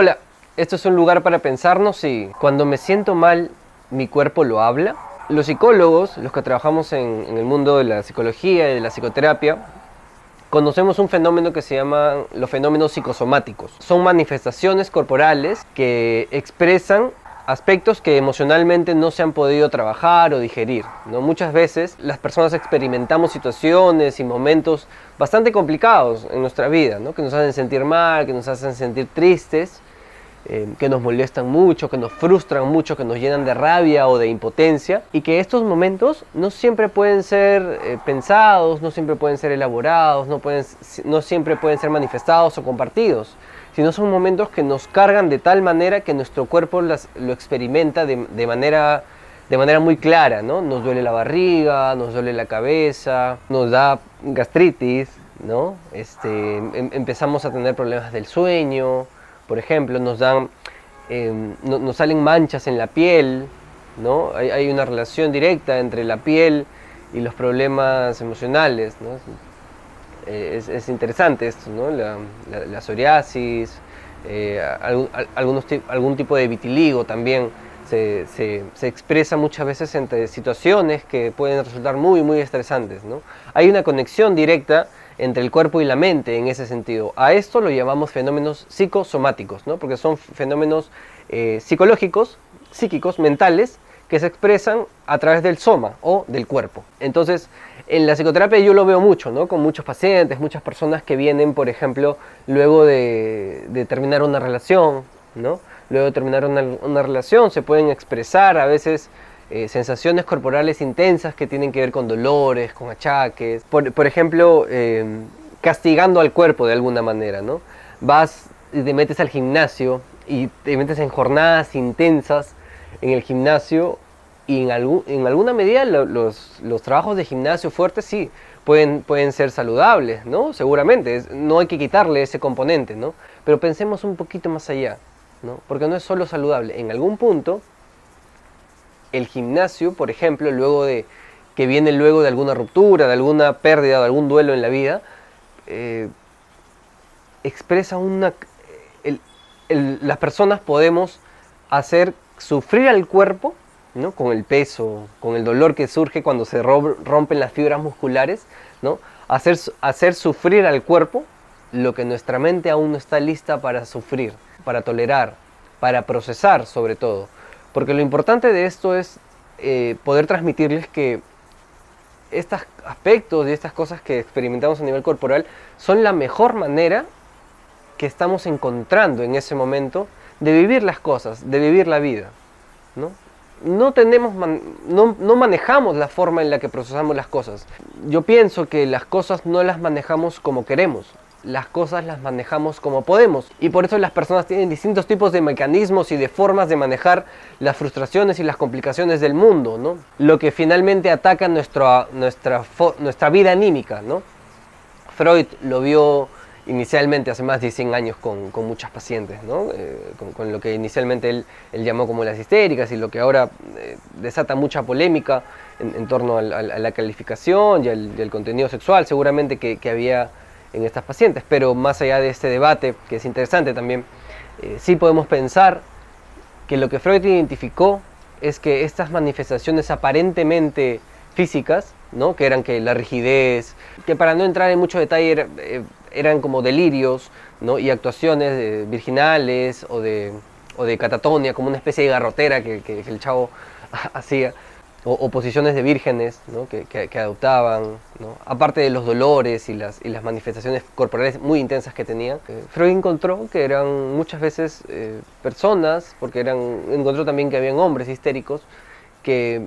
Hola, esto es un lugar para pensarnos y cuando me siento mal, mi cuerpo lo habla. Los psicólogos, los que trabajamos en, el mundo de la psicología y de la psicoterapia, conocemos un fenómeno que se llama los fenómenos psicosomáticos. Son manifestaciones corporales que expresan aspectos que emocionalmente no se han podido trabajar o digerir. ¿no? Muchas veces las personas experimentamos situaciones y momentos bastante complicados en nuestra vida, ¿no? que nos hacen sentir mal, que nos hacen sentir tristes, eh, que nos molestan mucho, que nos frustran mucho, que nos llenan de rabia o de impotencia, y que estos momentos no siempre pueden ser eh, pensados, no siempre pueden ser elaborados, no, pueden, no siempre pueden ser manifestados o compartidos sino son momentos que nos cargan de tal manera que nuestro cuerpo lo experimenta de, manera, de manera muy clara, ¿no? Nos duele la barriga, nos duele la cabeza, nos da gastritis, ¿no? Este, em, empezamos a tener problemas del sueño, por ejemplo, nos dan, em, nos salen manchas en la piel, ¿no? Hay, hay, una relación directa entre la piel y los problemas emocionales, ¿no? Eh, es, interesante esto, ¿no? La, psoriasis, eh, algún, algún tipo de vitiligo también se, se, expresa muchas veces entre situaciones que pueden resultar muy, muy estresantes. ¿no? Hay una conexión directa entre el cuerpo y la mente en ese sentido. A esto lo llamamos fenómenos psicosomáticos, ¿no? porque son fenómenos eh, psicológicos, psíquicos, mentales, que se expresan a través del soma o del cuerpo. Entonces, en la psicoterapia yo lo veo mucho, ¿no? Con muchos pacientes, muchas personas que vienen, por ejemplo, luego de, terminar una relación, ¿no? Luego de terminar una, relación se pueden expresar a veces eh, sensaciones corporales intensas que tienen que ver con dolores, con achaques. Por, ejemplo, eh, castigando al cuerpo de alguna manera, ¿no? Vas y te metes al gimnasio y te metes en jornadas intensas en el gimnasio y en, en alguna medida los, los, trabajos de gimnasio fuertes sí pueden, pueden ser saludables, ¿no? Seguramente, no hay que quitarle ese componente, ¿no? Pero pensemos un poquito más allá, ¿no? Porque no es solo saludable. En algún punto, el gimnasio, por ejemplo, luego de que viene luego de alguna ruptura, de alguna pérdida, de algún duelo en la vida, eh, expresa una... las personas podemos hacer sufrir al cuerpo, ¿no? con el peso, con el dolor que surge cuando se rompen las fibras musculares, ¿no? hacer, hacer sufrir al cuerpo lo que nuestra mente aún no está lista para sufrir, para tolerar, para procesar sobre todo. Porque lo importante de esto es eh, poder transmitirles que estos aspectos y estas cosas que experimentamos a nivel corporal son la mejor manera que estamos encontrando en ese momento de vivir las cosas, de vivir la vida. ¿no? No, tenemos no, no, manejamos la forma en la que procesamos las cosas. Yo pienso que las cosas no las manejamos como queremos, las cosas las manejamos como podemos. Y por eso las personas tienen distintos tipos de mecanismos y de formas de manejar las frustraciones y las complicaciones del mundo, ¿no? Lo que finalmente ataca nuestra, nuestra, nuestra vida anímica, ¿no? Freud lo vio inicialmente hace más de 100 años con, con muchas pacientes, ¿no? Eh, con, lo que inicialmente él, él, llamó como las histéricas y lo que ahora eh, desata mucha polémica en, torno a la calificación y al, contenido sexual seguramente que, que, había en estas pacientes. Pero más allá de este debate, que es interesante también, eh, sí podemos pensar que lo que Freud identificó es que estas manifestaciones aparentemente físicas, ¿no? que eran que la rigidez, que para no entrar en mucho detalle eran como delirios ¿no? y actuaciones virginales o de, o de catatonia, como una especie de garrotera que, que, el chavo hacía, o, posiciones de vírgenes que, que, adoptaban, aparte de los dolores y las, y las manifestaciones corporales muy intensas que tenían. Eh, Freud encontró que eran muchas veces eh, personas, porque eran, encontró también que habían hombres histéricos, que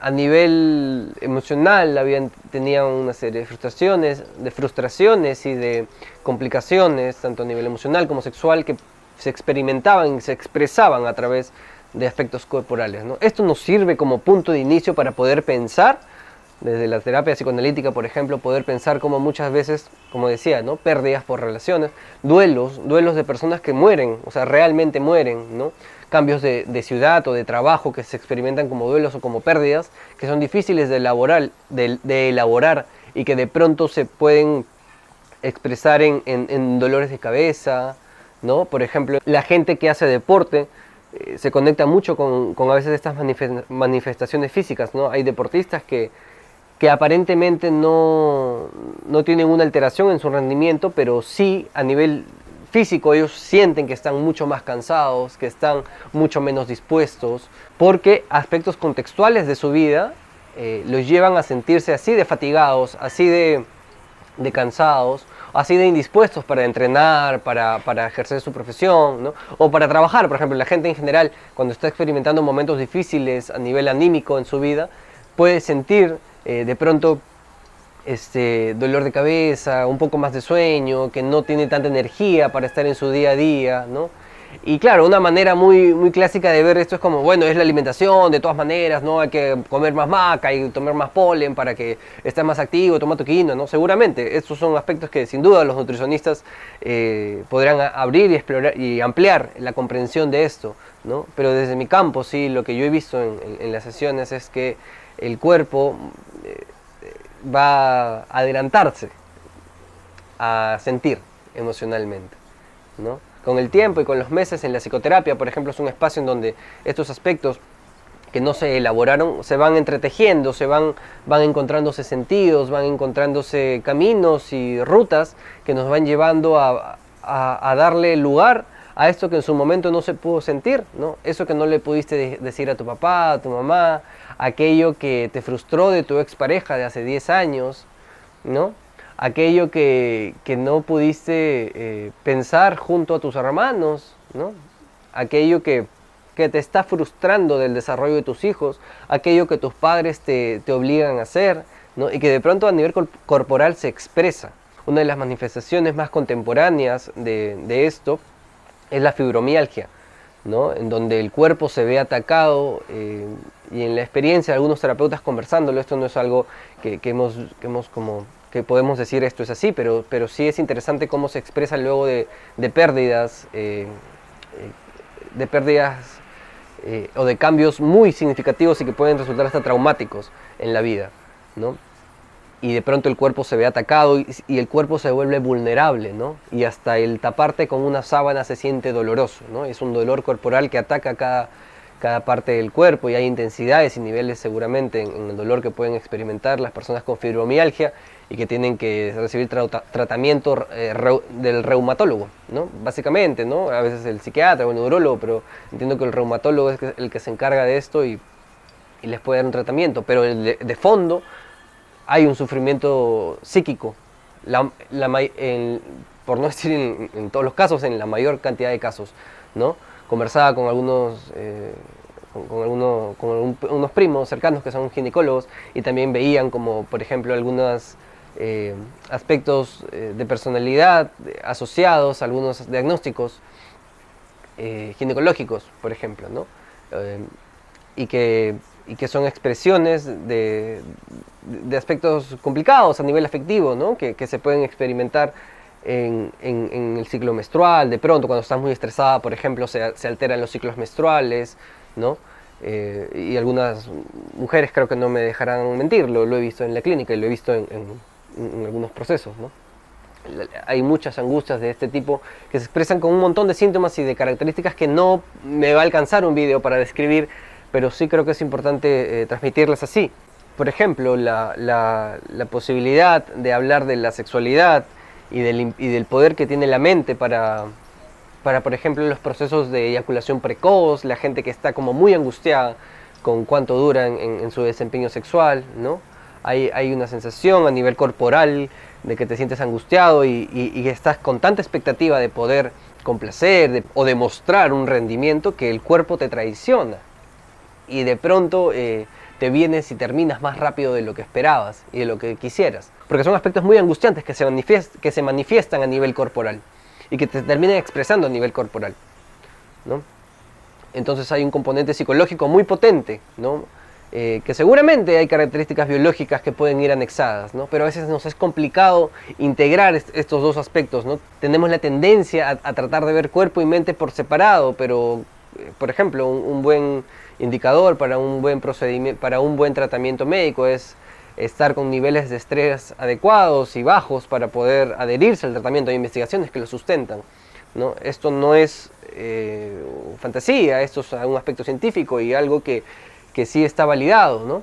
a nivel emocional habían, tenían una serie de frustraciones, de frustraciones y de complicaciones, tanto a nivel emocional como sexual, que se experimentaban y se expresaban a través aspectos corporales. ¿no? Esto nos sirve como punto de inicio para poder pensar, desde la terapia psicoanalítica, por ejemplo, poder pensar como muchas veces, como decía, ¿no? pérdidas por relaciones, duelos, duelos de personas que mueren, o sea, realmente mueren, ¿no? cambios de, ciudad o de trabajo que se experimentan como duelos o como pérdidas, que son difíciles de elaborar, de, elaborar y que de pronto se pueden expresar en, dolores de cabeza, ¿no? Por ejemplo, la gente que hace deporte eh, se conecta mucho con, a veces estas manifestaciones físicas, ¿no? Hay deportistas que, que aparentemente no, no tienen una alteración en su rendimiento, pero sí a nivel físico ellos sienten que están mucho más cansados, que están mucho menos dispuestos, porque aspectos contextuales de su vida eh, los llevan a sentirse así de fatigados, así de, de cansados, así de indispuestos para entrenar, para, para ejercer su profesión, ¿no? o para trabajar. Por ejemplo, la gente en general, cuando está experimentando momentos difíciles a nivel anímico en su vida, puede sentir eh, de pronto este, dolor de cabeza, un poco más de sueño, que no tiene tanta energía para estar en su día a día, ¿no? Y claro, una manera muy, muy clásica de ver esto es como, bueno, es la alimentación, de todas maneras, ¿no? Hay que comer más maca y tomar más polen para que estés más activo, toma tu quinoa, ¿no? Seguramente, estos son aspectos que sin duda los nutricionistas eh, podrán abrir y explorar y ampliar la comprensión de esto, ¿no? Pero desde mi campo, sí, lo que yo he visto en, las sesiones es que el cuerpo eh, va a adelantarse a sentir emocionalmente, ¿no? Con el tiempo y con los meses en la psicoterapia, por ejemplo, es un espacio en donde estos aspectos que no se elaboraron se van entretejiendo, se van, van encontrándose sentidos, van encontrándose caminos y rutas que nos van llevando a, a, darle lugar a esto que en su momento no se pudo sentir, ¿no? Eso que no le pudiste decir a tu papá, a tu mamá, aquello que te frustró de tu expareja de hace 10 años, ¿no? Aquello que, no pudiste eh, pensar junto a tus hermanos, ¿no? Aquello que, te está frustrando del desarrollo de tus hijos, aquello que tus padres te, obligan a hacer, ¿no? Y que de pronto a nivel corporal se expresa. Una de las manifestaciones más contemporáneas de, de esto es la fibromialgia, ¿no? en donde el cuerpo se ve atacado eh, y en la experiencia de algunos terapeutas conversándolo, esto no es algo que, hemos, que hemos como que podemos decir esto es así, pero, pero sí es interesante cómo se expresa luego de, pérdidas, eh, eh, de pérdidas o de cambios muy significativos y que pueden resultar hasta traumáticos en la vida. ¿no? y de pronto el cuerpo se ve atacado y, el cuerpo se vuelve vulnerable, ¿no? Y hasta el taparte con una sábana se siente doloroso, ¿no? Es un dolor corporal que ataca cada, cada parte del cuerpo y hay intensidades y niveles seguramente en, el dolor que pueden experimentar las personas con fibromialgia y que tienen que recibir tratamiento eh, del reumatólogo, ¿no? Básicamente, ¿no? A veces el psiquiatra o el neurólogo, pero entiendo que el reumatólogo es el que se encarga de esto y, les puede dar un tratamiento, pero de fondo hay un sufrimiento psíquico, por no decir en, todos los casos, en la mayor cantidad de casos, ¿no? Conversaba con algunos, eh, con, algunos, con unos primos cercanos que son ginecólogos y también veían como, por ejemplo, algunos eh, aspectos eh, de personalidad asociados algunos diagnósticos ginecológicos, por ejemplo, ¿no? y que y que son expresiones de, de, aspectos complicados a nivel afectivo, ¿no? que, que se pueden experimentar en, en, el ciclo menstrual, de pronto cuando estás muy estresada, por ejemplo, se, se alteran los ciclos menstruales, ¿no? Eh, y algunas mujeres creo que no me dejarán mentir, lo, lo he visto en la clínica y lo he visto en, en algunos procesos, ¿no? hay muchas angustias de este tipo que se expresan con un montón de síntomas y de características que no me va a alcanzar un video para describir pero sí creo que es importante eh, transmitirlas así. Por ejemplo, la, la, posibilidad de hablar de la sexualidad y del, y del poder que tiene la mente para, para, por ejemplo, los procesos de eyaculación precoz, la gente que está como muy angustiada con cuánto dura en, su desempeño sexual, ¿no? Hay, una sensación a nivel corporal de que te sientes angustiado y, y, estás con tanta expectativa de poder complacer o demostrar un rendimiento que el cuerpo te traiciona y de pronto eh, te vienes y terminas más rápido de lo que esperabas y de lo que quisieras. Porque son aspectos muy angustiantes que se, que se manifiestan a nivel corporal y que te terminan expresando a nivel corporal. ¿no? Entonces hay un componente psicológico muy potente, ¿no? Eh, que seguramente hay características biológicas que pueden ir anexadas, ¿no? pero a veces nos es complicado integrar estos dos aspectos. Tenemos la tendencia a, tratar de ver cuerpo y mente por separado, pero, eh, por ejemplo, un buen indicador para un buen procedimiento, para un buen tratamiento médico es estar con niveles de estrés adecuados y bajos para poder adherirse al tratamiento. Hay investigaciones que lo sustentan. Esto no es eh, fantasía, esto es un aspecto científico y algo que, que sí está validado, ¿no?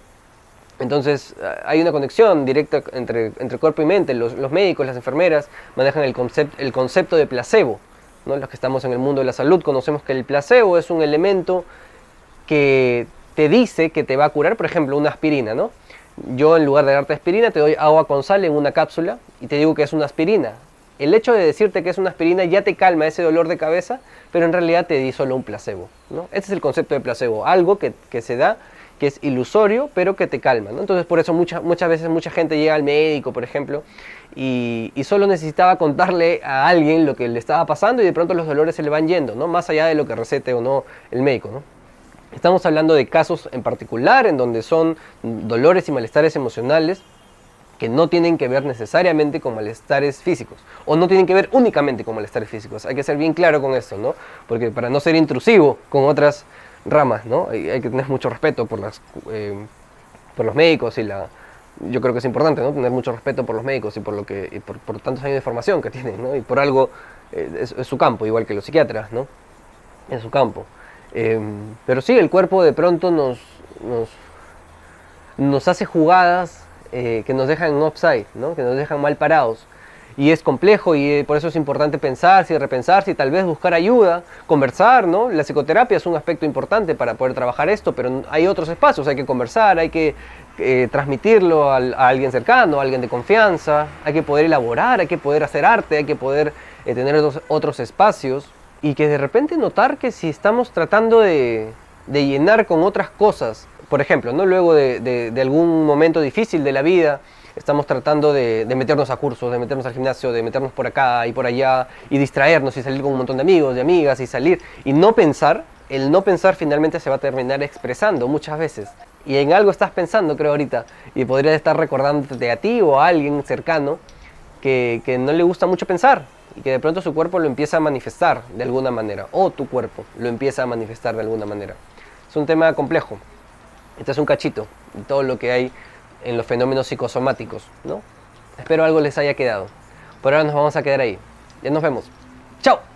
Entonces hay una conexión directa entre, entre cuerpo y mente. Los, médicos, las enfermeras manejan el concepto de placebo. ¿no? Los que estamos en el mundo de la salud conocemos que el placebo es un elemento que te dice que te va a curar, por ejemplo, una aspirina. ¿no? Yo en lugar de darte aspirina te doy agua con sal en una cápsula y te digo que es una aspirina. El hecho de decirte que es una aspirina ya te calma ese dolor de cabeza, pero en realidad te di solo un placebo. ¿no? Es el concepto de placebo, algo que, se da que es ilusorio, pero que te calma. Entonces, por eso muchas muchas veces mucha gente llega al médico, por ejemplo, y, y, solo necesitaba contarle a alguien lo que le estaba pasando y de pronto los dolores se le van yendo, ¿no? más allá de lo que recete o no el médico. Estamos hablando de casos en particular en donde son dolores y malestares emocionales que no tienen que ver necesariamente con malestares físicos o no tienen que ver únicamente con malestares físicos. Hay que ser bien claro con esto, ¿no? Porque para no ser intrusivo con otras ramas, ¿no? Hay, que tener mucho respeto por, las, eh, por los médicos y la... Yo creo que es importante, ¿no? Tener mucho respeto por los médicos y por, lo que, y por, tantos años de formación que tienen, ¿no? Y por algo eh, es, su campo, igual que los psiquiatras, ¿no? Es su campo. Eh, pero sí, el cuerpo de pronto nos, nos, nos hace jugadas eh, que nos dejan en upside, ¿no? que nos dejan mal parados. Y es complejo y eh, por eso es importante pensar, y repensar, y tal vez buscar ayuda, conversar, ¿no? La psicoterapia es un aspecto importante para poder trabajar esto, pero hay otros espacios, hay que conversar, hay que eh, transmitirlo a, alguien cercano, a alguien de confianza, hay que poder elaborar, hay que poder hacer arte, hay que poder tener otros, espacios y que de repente notar que si estamos tratando de llenar con otras cosas, por ejemplo, ¿no? luego de, de, de, algún momento difícil de la vida, estamos tratando de, de, meternos a cursos, de meternos al gimnasio, de meternos por acá y por allá y distraernos y salir con un montón de amigos, de amigas y salir y no pensar, el no pensar finalmente se va a terminar expresando muchas veces. Y en algo estás pensando, creo ahorita, y podrías estar recordándote a ti o a alguien cercano que, que no le gusta mucho pensar, y que de pronto su cuerpo lo empieza a manifestar de alguna manera, o tu cuerpo lo empieza a manifestar de alguna manera. Es un tema complejo. Este es un cachito de todo lo que hay en los fenómenos psicosomáticos, ¿no? Espero algo les haya quedado. Por ahora nos vamos a quedar ahí. Ya nos vemos. ¡Chao!